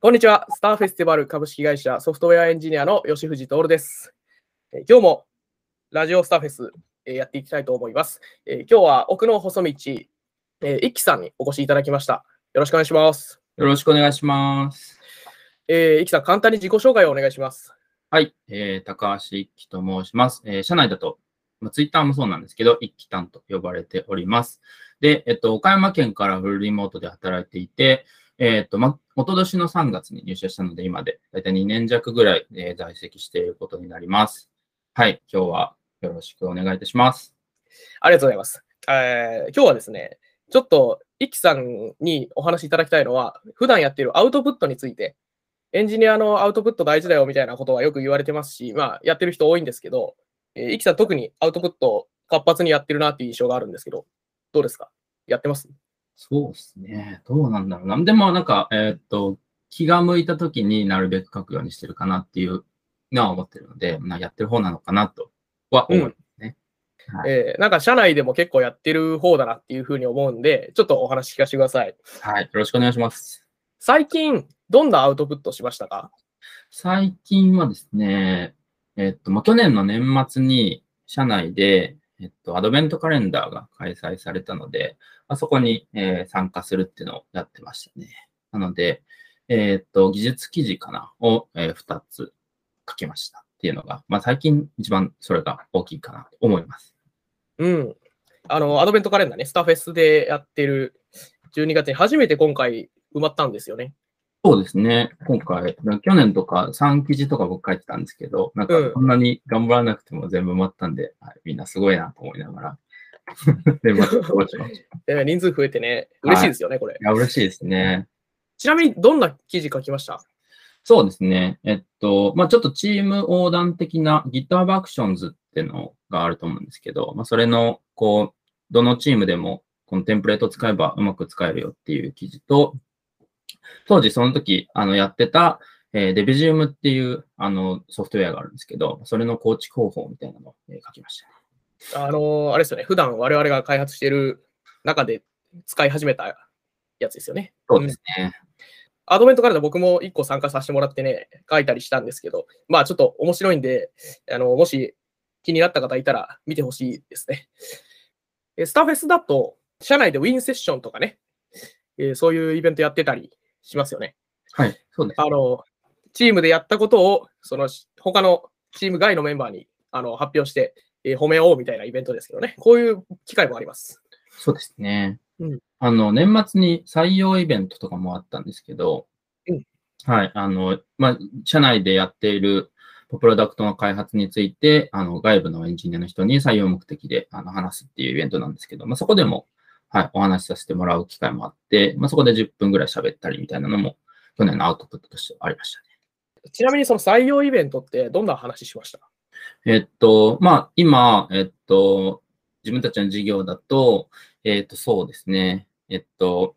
こんにちは。スターフェスティバル株式会社ソフトウェアエンジニアの吉藤徹です。えー今日もラジオスターフェス、えーやっていきたいと思います。えー今日は奥の細道、えー、一輝さんにお越しいただきました。よろしくお願いします。よろしくお願いします。えー、一輝さん、簡単に自己紹介をお願いします。はい、えー、高橋一輝と申します。えー社内だと、まあ、ツイッターもそうなんですけど、一輝たんと呼ばれております。で、えっと、岡山県からフルリモートで働いていて、えっと、ま、おととしの3月に入社したので、今でだいたい2年弱ぐらい、えー在籍していることになります。はい、今日はよろしくお願いいたします。ありがとうございます。えー今日はですね、ちょっと一輝さんにお話しいただきたいのは、普段やっているアウトプットについて、エンジニアのアウトプット大事だよみたいなことはよく言われてますし、まあ、やってる人多いんですけど、えー、さん特にアウトプット活発にやってるなっていう印象があるんですけど、どうですか？やってます？そうですね。どうなんだろうな。でもなんか、えーっと、気が向いた時になるべく書くようにしてるかなっていうのは思ってるので、まあ、やってる方なのかなとは思いますね。はいえーなんか社内でも結構やってる方だなっていうふうに思うんで、ちょっとお話聞かせてください。はい。よろしくお願いします。最近、どんなアウトプットしましたか？最近はですね、えっと、まあ、去年の年末に社内で、えっと、アドベントカレンダーが開催されたので、まあ、そこに、えー参加するっていうのをやってましたね。なので、えっと、技術記事かな？を、え2つ書きましたっていうのが、まあ、最近一番それが大きいかなと思います。うん。あの、アドベントカレンダーね、スターフェスでやってる12月に初めて今回埋まったんですよね。そうですね。今回、去年とか3記事とか僕書いてたんですけど、なんかうんこんなに頑張らなくても全部埋まったんで、はい、みんなすごいなと思いながら、全部過ごしまし 人数増えてね、嬉しいですよね、これ。や、嬉しいですね。ちなみに、どんな記事書きました？そうですね。えっと、まあちょっとチーム横断的な GitHub Actions っていうのがあると思うんですけど、まあそれの、こう、どのチームでもこのテンプレートを使えばうまく使えるよっていう記事と、当時その時、あの、やってた、えー、Debizium っていう、あの、ソフトウェアがあるんですけど、それの構築方法みたいなのを、えー書きましたね。あのーあれですよね、普段我々が開発している中で使い始めたやつですよね。そうですね。アドベントカレンダー僕も1個参加させてもらってね、書いたりしたんですけど、まあちょっと面白いんで、あのもし気になった方いたら見てほしいですね。えスターフェスだと、社内でウィンセッションとかね、えーそういうイベントやってたりしますよね。はい、そうです。あの、チームでやったことを、その他のチーム外のメンバーにあの発表して、えー褒めようみたいなイベントですけどね、こういう機会もあります。そうですね。うんあの、年末に採用イベントとかもあったんですけど、うんはい、あの、まあ、社内でやっているプロダクトの開発について、あの、外部のエンジニアの人に採用目的であの話すっていうイベントなんですけど、まあ、そこでも、はい、お話しさせてもらう機会もあって、まあ、そこで10分ぐらい喋ったりみたいなのも、去年のアウトプットとしてありましたね。ちなみにその採用イベントってどんな話しました？えっと、まあ、今、えっと、自分たちの事業だと、えっと、そうですね。えっと、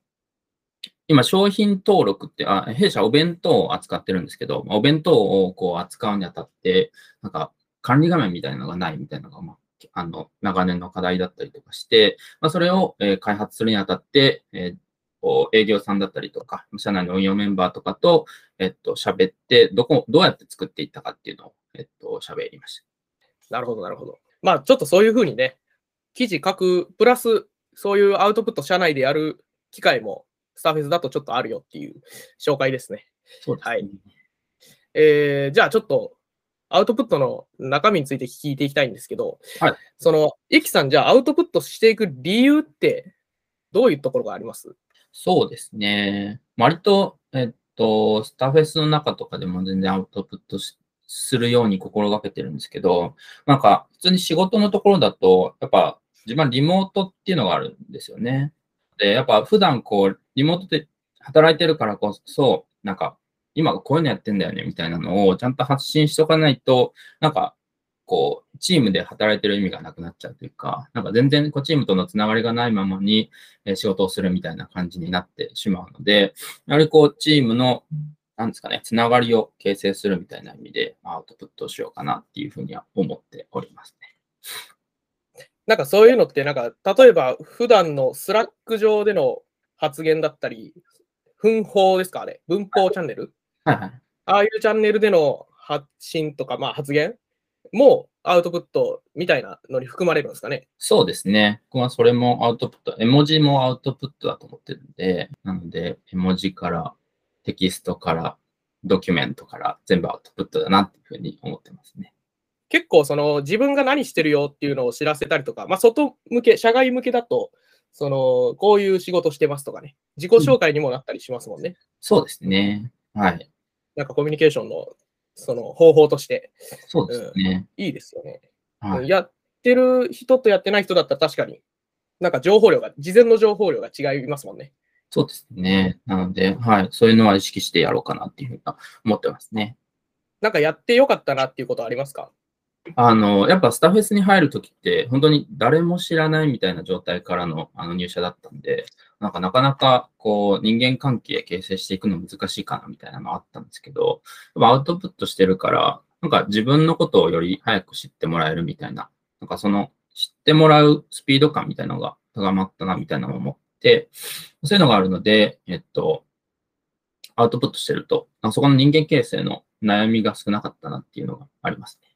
今、商品登録って、あ、弊社お弁当を扱ってるんですけど、お弁当をこう扱うにあたって、なんか、管理画面みたいなのがないみたいなのが、まあ、あの、長年の課題だったりとかして、まあ、それを、えー開発するにあたって、えー営業さんだったりとか、社内の運用メンバーとかと、えっと、喋って、どこ、どうやって作っていったかっていうのを、えっと、喋りました。なるほど、なるほど。まあ、ちょっとそういうふうにね、記事書く、プラス、そういうアウトプット社内でやる機会も、スターフェスだとちょっとあるよっていう紹介ですね。そうですね。はいえーじゃあちょっと、アウトプットの中身について聞いていきたいんですけど、はいその、イキさん、じゃあアウトプットしていく理由って、どういうところがあります？そうですね。割と、えっと、スターフェスの中とかでも全然アウトプットするように心がけてるんですけど、なんか、普通に仕事のところだと、やっぱ、自分はリモートっていうのがあるんですよね。で、やっぱ普段こう、リモートで働いてるからこそ、なんか、今こういうのやってんだよね、みたいなのをちゃんと発信しとかないと、なんか、こう、チームで働いてる意味がなくなっちゃうというか、なんか全然こうチームとのつながりがないままに、えー仕事をするみたいな感じになってしまうので、やはりこう、チームの、なんですかね、つながりを形成するみたいな意味で、まあアウトプットをしようかなっていうふうには思っておりますね。なんかそういうのって、なんか、例えば、普段の Slack 上での発言だったり、文法ですかあれ。文法チャンネルはいはい。ああいうチャンネルでの発信とか、まあ、発言もアウトプットみたいなのに含まれるんですかね？そうですね。僕はそれもアウトプット、絵文字もアウトプットだと思ってるんで、なので、絵文字から、テキストから、ドキュメントから全部アウトプットだなっていうふうに思ってますね。結構その自分が何してるよっていうのを知らせたりとか、まあ、外向け、社外向けだと、そのこういう仕事してますとかね、自己紹介にもなったりしますもんね。そうですね。はい。なんかコミュニケーションのその方法としてそうですね。いいですよね。はい。やってる人とやってない人だったら確かに、なんか情報量が、事前の情報量が違いますもんね。そうですね。なので、はい。そういうのは意識してやろうかなっていうふうに思ってますね。なんかやってよかったなっていうことはありますか？あの、やっぱスタフェスに入るときって、本当に誰も知らないみたいな状態からのあの入社だったんで、なんかなかなかこう人間関係形成していくの難しいかなみたいなのあったんですけど、アウトプットしてるから、なんか自分のことをより早く知ってもらえるみたいな、なんかその知ってもらうスピード感みたいなのが高まったなみたいなのを思って、そういうのがあるので、えっと、アウトプットしてると、あそこの人間形成の悩みが少なかったなっていうのがありますね。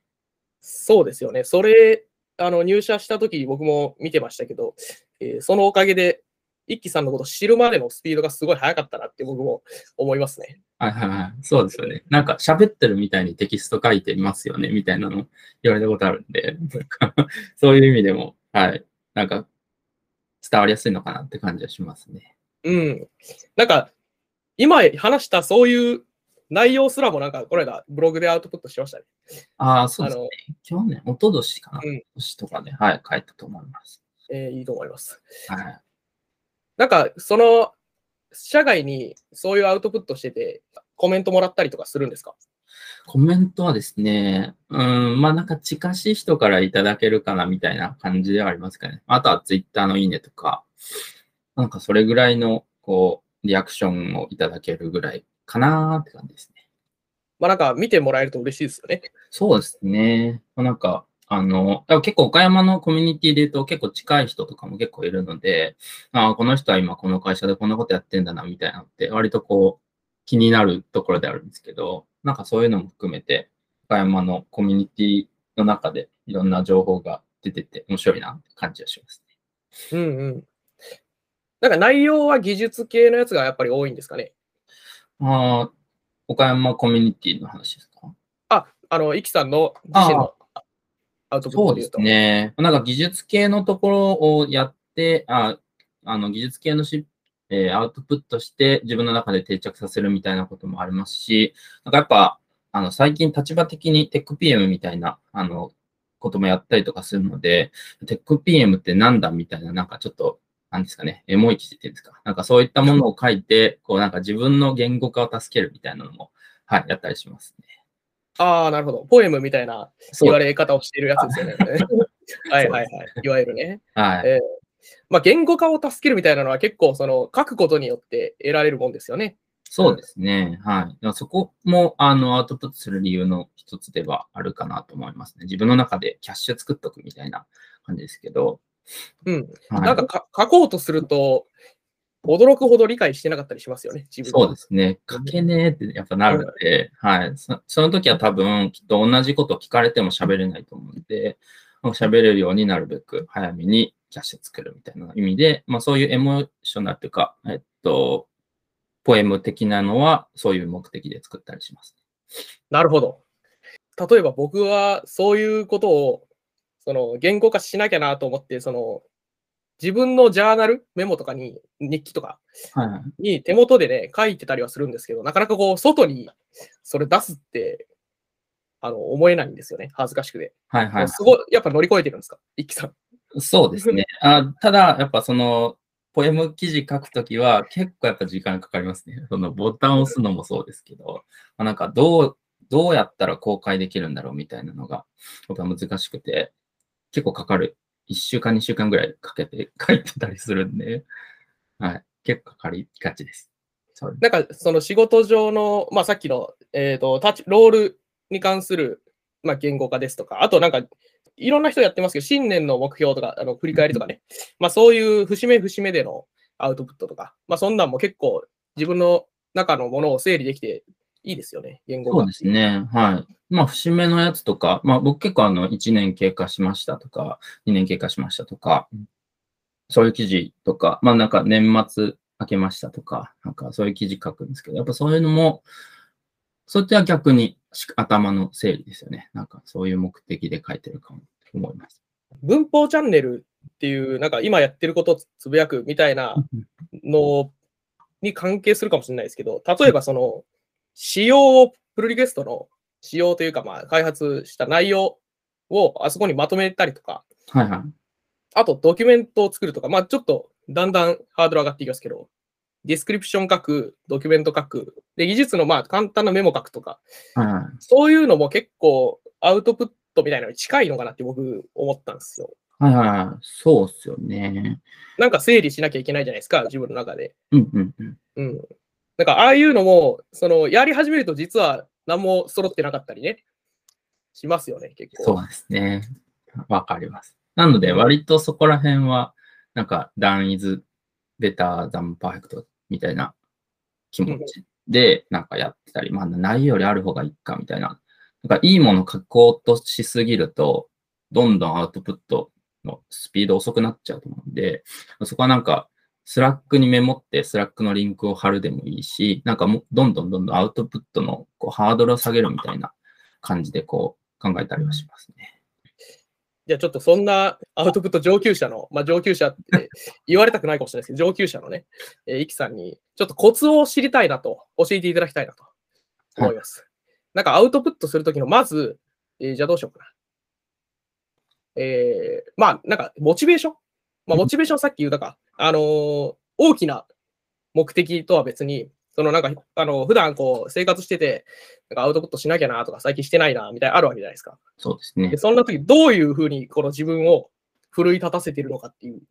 そうですよね。それ、あの入社した時僕も見てましたけど、えーそのおかげで、一輝さんのことを知るまでのスピードがすごい速かったなって僕も思いますね。はいはいはい。そうですよね。なんか喋ってるみたいにテキスト書いてますよね、みたいなの言われたことあるんで、そういう意味でも、はい。なんか伝わりやすいのかなって感じはしますね。うん。なんか、今話したそういう内容すらもなんか、この間ブログでアウトプットしましたね。ああ、そうあですねの。去年、一昨年かな。うん年とかで、はい、書いたと思います。えーいいと思います。はい。なんか、その、社外にそういうアウトプットしてて、コメントもらったりとかするんですか？コメントはですね、うん、まあなんか近しい人からいただけるかなみたいな感じではありますかね。あとはツイッターのいいねとか、なんかそれぐらいの、こう、リアクションをいただけるぐらいかなーって感じですね。まあなんか見てもらえると嬉しいですよね。そうですね。まあなんか、あの、結構岡山のコミュニティで言うと結構近い人とかも結構いるので、ああ、この人は今この会社でこんなことやってんだなみたいなのって割とこう気になるところであるんですけど、なんかそういうのも含めて岡山のコミュニティの中でいろんな情報が出てて面白いなって感じはしますね。うんうん。なんか内容は技術系のやつがやっぱり多いんですかね？ああ、岡山コミュニティの話ですか？あ、あの、イキさんの自身のアウトプッそうですトで言うと。ね。なんか技術系のところをやって、ああの技術系のし、えーアウトプットして自分の中で定着させるみたいなこともありますし、なんかやっぱ、あの最近立場的にテック PM みたいな、あの、こともやったりとかするので、テック PM ってなんだみたいな、なんかちょっと、なんですかね、エモい記事っていうんですか。なんかそういったものを書いて、こうなんか自分の言語化を助けるみたいなのも、はい、やったりしますね。ああ、なるほど。ポエムみたいな言われ方をしているやつですよね。はいはいはい。いわゆるね。はい。えーまあ、言語化を助けるみたいなのは結構その書くことによって得られるもんですよね。そうですね。はい。そこも、あの、アウトプットする理由の一つではあるかなと思いますね。自分の中でキャッシュ作っとくみたいな感じですけど。うん。はい、なんかか書こうとすると、驚くほど理解してなかったりしますよね、自分そうですね。書けねえってやっぱなるので、はい。そその時は多分、きっと同じこと聞かれても喋れないと思うんで、喋れるようになるべく早めにキャッシュ作るみたいな意味で、まあそういうエモーショナルというか、えっと、ポエム的なのはそういう目的で作ったりします。なるほど。例えば僕はそういうことをその言語化しなきゃなと思って、その自分のジャーナル、メモとかに、日記とかはいはい。に手元でね、書いてたりはするんですけど、なかなかこう、外にそれ出すって、あの、思えないんですよね。恥ずかしくて。はいはい。すごい、やっぱ乗り越えてるんですか？一輝さん。そうですね。あただ、やっぱその、ポエム記事書くときは結構やっぱ時間かかりますね。そのボタンを押すのもそうですけど、まあ、なんかどう、どうやったら公開できるんだろうみたいなのが、やっぱ難しくて、結構かかる。1週間、2週間ぐらいかけて 書いてたりするんで、はい。結構かかりがちです。そう。なんか、その仕事上の、まあ、さっきの、えっ、と、タッチ、ロールに関する、まあ、言語化ですとか、あとなんか、いろんな人やってますけど、新年の目標とか、あの振り返りとかね、まあ、そういう節目節目でのアウトプットとか、まあ、そんなんも結構自分の中のものを整理できていいですよね、言語が。そうですね。はい。まあ、節目のやつとか、まあ、僕結構あの、1年経過しましたとか、2年経過しましたとか、そういう記事とか、まあ、なんか年末明けましたとか、なんかそういう記事書くんですけど、やっぱそういうのも、そっちは逆にし頭の整理ですよね。なんかそういう目的で書いてるかもと思います。文法チャンネルっていう、なんか今やってることをつぶやくみたいなのに関係するかもしれないですけど、例えばその、仕様をプルリクエストの仕様というか、まあ、開発した内容をあそこにまとめたりとか、はいはい。あとドキュメントを作るとか、まあちょっとだんだんハードル上がっていきますけど、ディスクリプション書く、ドキュメント書く、で、技術のまあ簡単なメモ書くとか、はいはい。そういうのも結構アウトプットみたいなのに近いのかなって僕思ったんですよ。はいはいはい。そうっすよね。なんか整理しなきゃいけないじゃないですか、自分の中で。うんうんうん。うん。なんかああいうのも、その、やり始めると実は何も揃ってなかったりね、しますよね、結構。そうですね。わかります。なので、割とそこら辺は、なんか、done is better than perfect みたいな気持ちで、なんかやってたり、まあ、ないよりある方がいいかみたいな。なんか、いいもの書こうとしすぎると、どんどんアウトプットのスピード遅くなっちゃうと思うんで、そこはなんか、スラックにメモって、スラックのリンクを貼るでもいいし、なんかもう、どんどんどんどんアウトプットのこうハードルを下げるみたいな感じで、こう、考えたりはしますね。じゃあちょっとそんなアウトプット上級者の、まあ上級者って 言われたくないかもしれないですけど、上級者のね、えー、イキさんにちょっとコツを知りたいなと、教えていただきたいなと思います。なんかアウトプットするときの、まず、えーじゃあどうしようかな。えーまあなんかモチベーション？まあモチベーションさっき言ったか、あのー大きな目的とは別に、そのなんか、あの、普段こう生活してて、なんかアウトプットしなきゃなとか、最近してないなみたいなあるわけじゃないですか。そうですねで。そんな時どういうふうにこの自分を奮い立たせているのかっていう、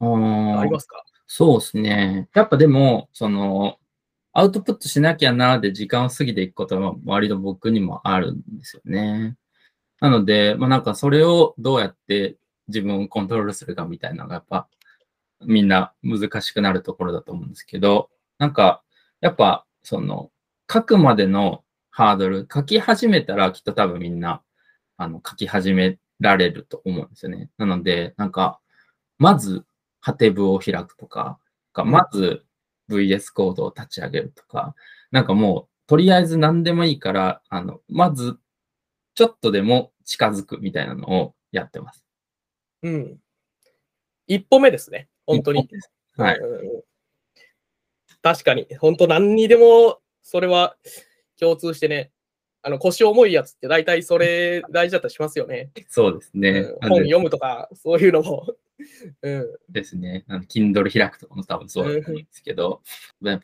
あーありますか？そうですね。やっぱでも、その、アウトプットしなきゃなで時間を過ぎていくことは割と僕にもあるんですよね。なので、まあなんかそれをどうやって自分をコントロールするかみたいなのがやっぱみんな難しくなるところだと思うんですけど、なんかやっぱその書くまでのハードル、書き始めたらきっと多分みんなあの書き始められると思うんですよね。なので、なんかまずハテブを開くとか、かまず VS コードを立ち上げるとか、なんかもう、とりあえず何でもいいから、あの、まず、ちょっとでも近づくみたいなのをやってます。うん。一歩目ですね。本当に。はい。確かに、本当何にでもそれは共通してね、あの腰重いやつって大体それ大事だったりしますよね。そうですね。うん本読むとか、そういうのも。うん、ですね。あの Kindle 開くとかも多分そうだと思うんですけど、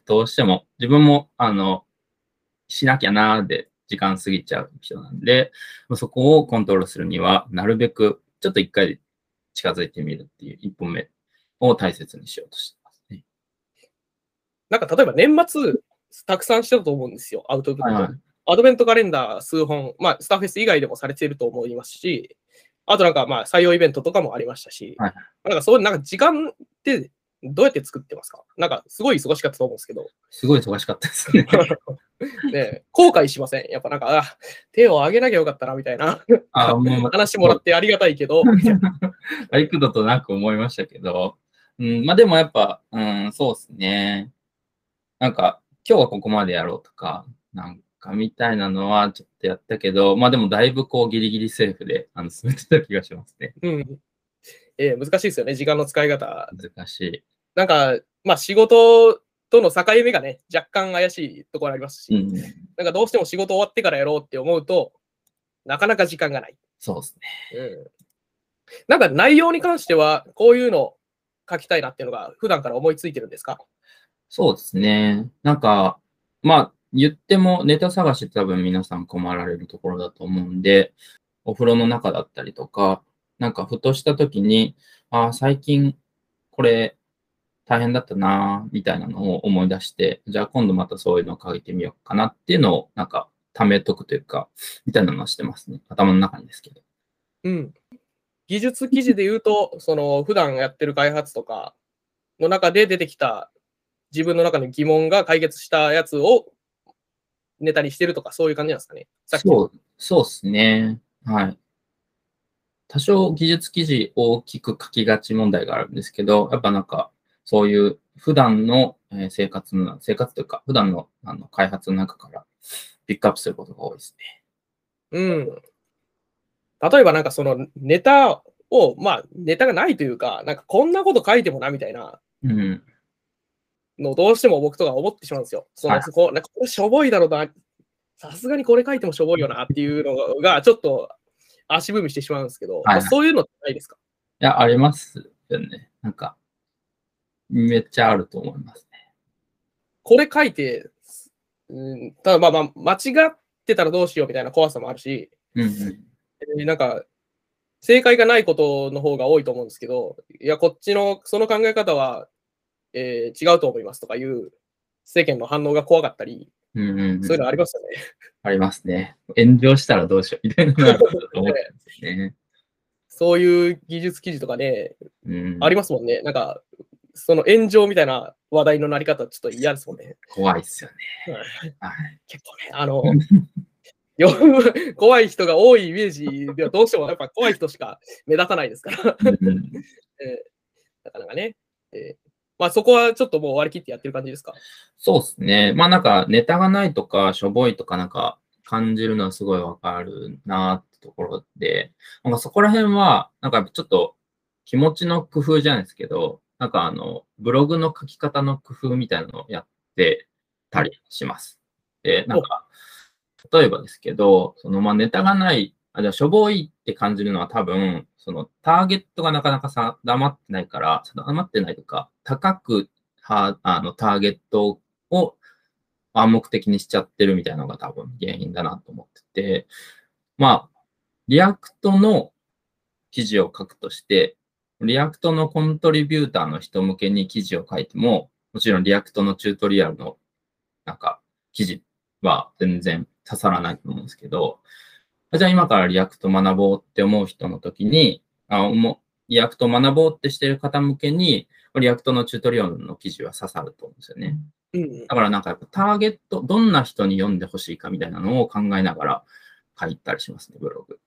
どうしても、自分も、あの、しなきゃなーで時間過ぎちゃう人なんで、まあそこをコントロールするには、なるべくちょっと一回近づいてみるっていう一歩目を大切にしようとしてますね。なんか例えば年末、たくさんしてたと思うんですよ、アウトプット。アドベントカレンダー数本、まあ、スターフェス以外でもされていると思いますし、あとなんかまあ採用イベントとかもありましたし、はいなんかそういうなんか時間ってどうやって作ってますか？なんかすごい忙しかったと思うんですけど、すごい忙しかったですね。ね、後悔しません？やっぱなんか、あ手を挙げなきゃよかったなみたいな。あもう話もらってありがたいけど、みたいな幾度となく思いましたけど、うん、まあでもやっぱ、うん、そうですね。なんか、今日はここまでやろうとか、なんかみたいなのはちょっとやったけど、まあでもだいぶこうギリギリセーフであの進めてた気がしますね。うんえー難しいですよね、時間の使い方。難しい。なんか、まあ仕事との境目がね、若干怪しいところありますし、うん、なんかどうしても仕事終わってからやろうって思うと、なかなか時間がない。そうですね。うん。なんか内容に関しては、こういうの書きたいなっていうのが普段から思いついてるんですか？そうですね。なんか、まあ、言ってもネタ探しって多分皆さん困られるところだと思うんで、お風呂の中だったりとか、なんかふとした時に、ああ、最近これ大変だったなぁみたいなのを思い出して、じゃあ今度またそういうのを書いてみようかなっていうのを、なんか、貯めとくというか、みたいなのはしてますね。頭の中にですけど。うん。技術記事で言うと、その普段やってる開発とかの中で出てきた自分の中の疑問が解決したやつをネタにしてるとか、そういう感じなんですかね。そう、そうですね。はい。多少技術記事大きく書きがち問題があるんですけど、やっぱなんか、そういう普段のえー生活の、生活というか、普段のあの開発の中からピックアップすることが多いですね。うん。例えばなんかそのネタを、まあネタがないというか、なんかこんなこと書いてもなみたいなうん。のをどうしても僕とか思ってしまうんですよ。そのはいそこなんかこれしょぼいだろうな、さすがにこれ書いてもしょぼいよなっていうのがちょっと足踏みしてしまうんですけど、はいまあそういうのってないですか？いや、ありますよね。なんか、めっちゃあると思いますね。これ書いて、うん、ただまあまあ間違ってたらどうしようみたいな怖さもあるし、うんうん。えーなんか、正解がないことの方が多いと思うんですけど、いや、こっちの、その考え方は、えー違うと思いますとかいう世間の反応が怖かったり、うんうんうんそういうのありますよね。ありますね。炎上したらどうしようみたいなのが思うんですよね。そういう技術記事とかね、うん、ありますもんね。なんか、その炎上みたいな話題のなり方、ちょっと嫌ですもんね。怖いですよね。はいはい。結構ね、あの、よ 怖い人が多いイメージではどうしてもやっぱ怖い人しか目立たないですから。えーなかなかね。えーまあそこはちょっともう割り切ってやってる感じですか？そうですね。まあなんかネタがないとか、しょぼいとかなんか感じるのはすごいわかるなってところで、なんかそこら辺は、なんかちょっと気持ちの工夫じゃないですけど、なんかあの、ブログの書き方の工夫みたいなのをやってたりします。で、なんか、例えばですけど、そのまあネタがない、あ、じゃあしょぼいって感じるのは多分、そのターゲットがなかなかさ定まってないから、定まってないとか、高くはあのターゲットを暗黙的にしちゃってるみたいなのが多分原因だなと思ってて、まあ、リアクトの記事を書くとして、リアクトのコントリビューターの人向けに記事を書いても、もちろんリアクトのチュートリアルのなんか記事は全然刺さらないと思うんですけど、じゃあ今からリアクト学ぼうって思う人の時に、あ思うリアクトを学ぼうってしてる方向けに、リアクトのチュートリアルの記事は刺さると思うんですよね。うん。だからなんかやっぱターゲット、どんな人に読んでほしいかみたいなのを考えながら書いたりしますね、ブログ。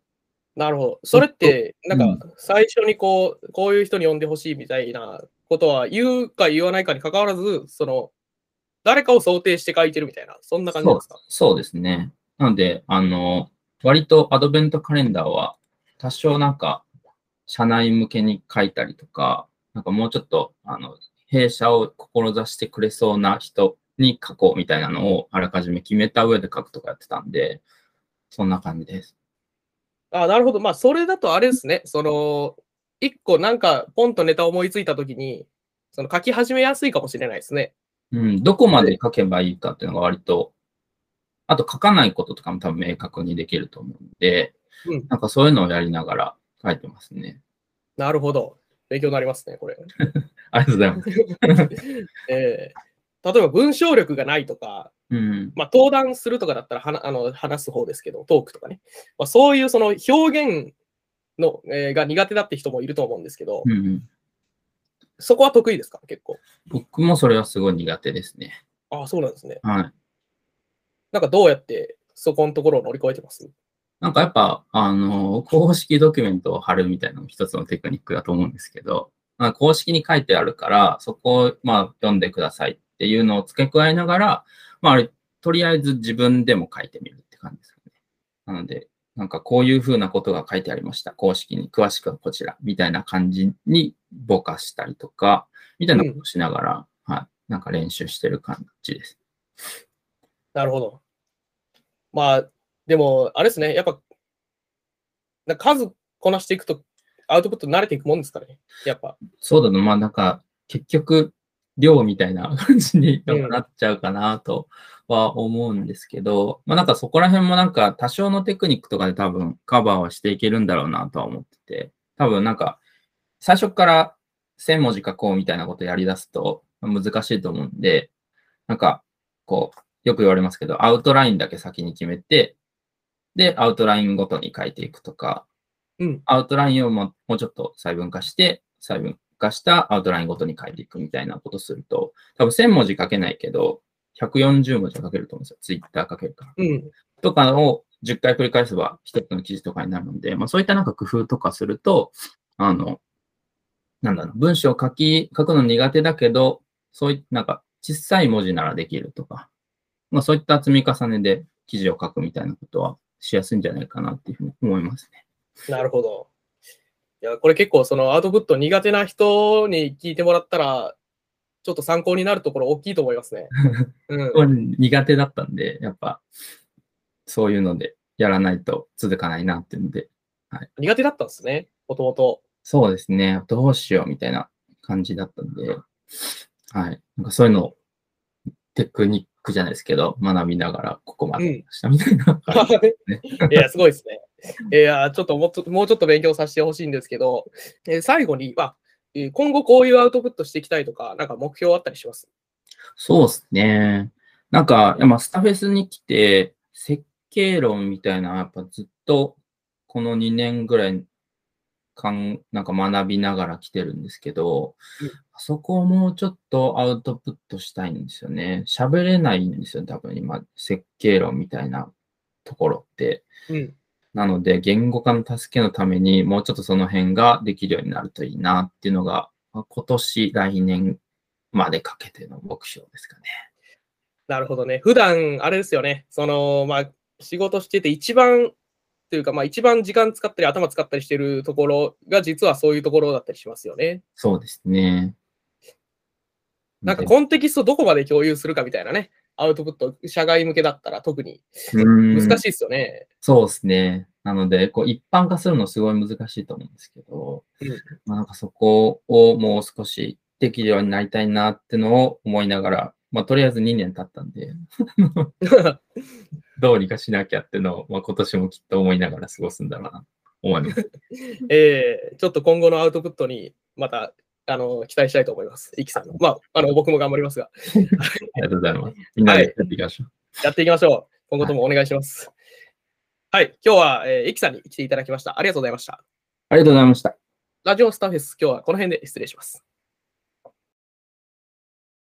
なるほど。それって、なうんんか最初にこう、こういう人に呼んでほしいみたいなことは言うか言わないかに関わらず、その、誰かを想定して書いてるみたいな、そんな感じですか？そうですね。なので、あの、割とアドベントカレンダーは多少なんか、社内向けに書いたりとか、なんかもうちょっと、あの、弊社を志してくれそうな人に書こうみたいなのをあらかじめ決めた上で書くとかやってたんで、そんな感じです。あ、なるほど。まあ、それだとあれですね。その、一個なんか、ポンとネタ思いついたときに、その書き始めやすいかもしれないですね。うん、どこまで書けばいいかっていうのが割と、あと書かないこととかも多分明確にできると思うんで、うんなんかそういうのをやりながら書いてますね。なるほど。勉強になりますね、これ。ありがとうございます。えー例えば文章力がないとか、うん。まあ、登壇するとかだったらはなあの話す方ですけど、トークとかね。まあ、そういうその表現の、えーが苦手だって人もいると思うんですけど、うんうん、そこは得意ですか？結構。僕もそれはすごい苦手ですね。ああ、そうなんですね。はい。なんかどうやってそこのところを乗り越えてます？なんかやっぱ、あの、公式ドキュメントを貼るみたいなのも一つのテクニックだと思うんですけど、まあ、公式に書いてあるから、そこを、まあ、読んでくださいっていうのを付け加えながら、まあ、とりあえず自分でも書いてみるって感じですかね。なので、なんかこういうふうなことが書いてありました。公式に詳しくはこちら、みたいな感じにぼかしたりとか、みたいなことをしながら、はい。なんか練習してる感じです。なるほど。まあ、でも、あれですね。やっぱ、な数こなしていくと、アウトプット慣れていくもんですかね。やっぱ。そうだな、まあなんか、結局、量みたいな 感じにうんなっちゃうかなとは思うんですけど、まあなんかそこら辺もなんか多少のテクニックとかで多分カバーはしていけるんだろうなとは思ってて、多分なんか、最初から1000文字書こうみたいなことやり出すと難しいと思うんで、なんか、こう、よく言われますけど、アウトラインだけ先に決めて、で、アウトラインごとに書いていくとか、うん。アウトラインをももうちょっと細分化して、細分化したアウトラインごとに書いていくみたいなことすると、多分1000文字書けないけど、140文字は書けると思うんですよ。ツイッター書けるから。うん。とかを10回繰り返せば一つの記事とかになるので、まあそういったなんか工夫とかすると、あの、なんだろう、文章を書き、書くの苦手だけど、そういったなんか小さい文字ならできるとか、まあそういった積み重ねで記事を書くみたいなことはしやすいんじゃないかなっていうふうに思いますね。なるほど。いや、これ結構そのアウトプット苦手な人に聞いてもらったら、ちょっと参考になるところ大きいと思いますね。うん。苦手だったんで、やっぱ、そういうのでやらないと続かないなっていうので、苦手だったんですね、もともと。そうですね、どうしようみたいな感じだったんで、はい。なんかそういうのをテクニックじゃないですけど、学びながらここまでしたみたいな感じですね。いや、すごいですね。いや、ちょっともうちょっともうちょっと勉強させてほしいんですけど、えー最後に、ま今後こういうアウトプットしていきたいとか、なんか目標あったりします？そうですね。なんか、まあ、スタフェスに来て、設計論みたいな、やっぱずっとこの2年ぐらいかん、なんか学びながら来てるんですけど、うんあそこをもうちょっとアウトプットしたいんですよね。喋れないんですよ、多分今、設計論みたいなところって。うん。なので、言語化の助けのためにもうちょっとその辺ができるようになるといいなっていうのが、まあ今年、来年までかけての目標ですかね。なるほどね。普段、あれですよね。その、まあ、仕事してて一番、というか、まあ、一番時間使ったり頭使ったりしてるところが、実はそういうところだったりしますよね。そうですね。なんかコンテキストどこまで共有するかみたいなね。アウトプット、社外向けだったら特に難難しいですよね。そうですね。なので、こう一般化するのすごい難しいと思うんですけど、うんまあ、なんかそこをもう少しできるようになりたいなってのを思いながら、まあ、とりあえず2年経ったんで、どうにかしなきゃってのを、まあ、今年もきっと思いながら過ごすんだろうなと思います。えーちょっと今後のアウトプットにまたあの期待したいと思います。イキさんの。まあ、あの僕も頑張りますが、ありがとうございます。みんなでやっていきましょう。やっていきましょう。今後ともお願いします。はい、今日は、えー、イキさんに来ていただきました。ありがとうございました。ありがとうございました。ラジオスターフェス、今日はこの辺で失礼します。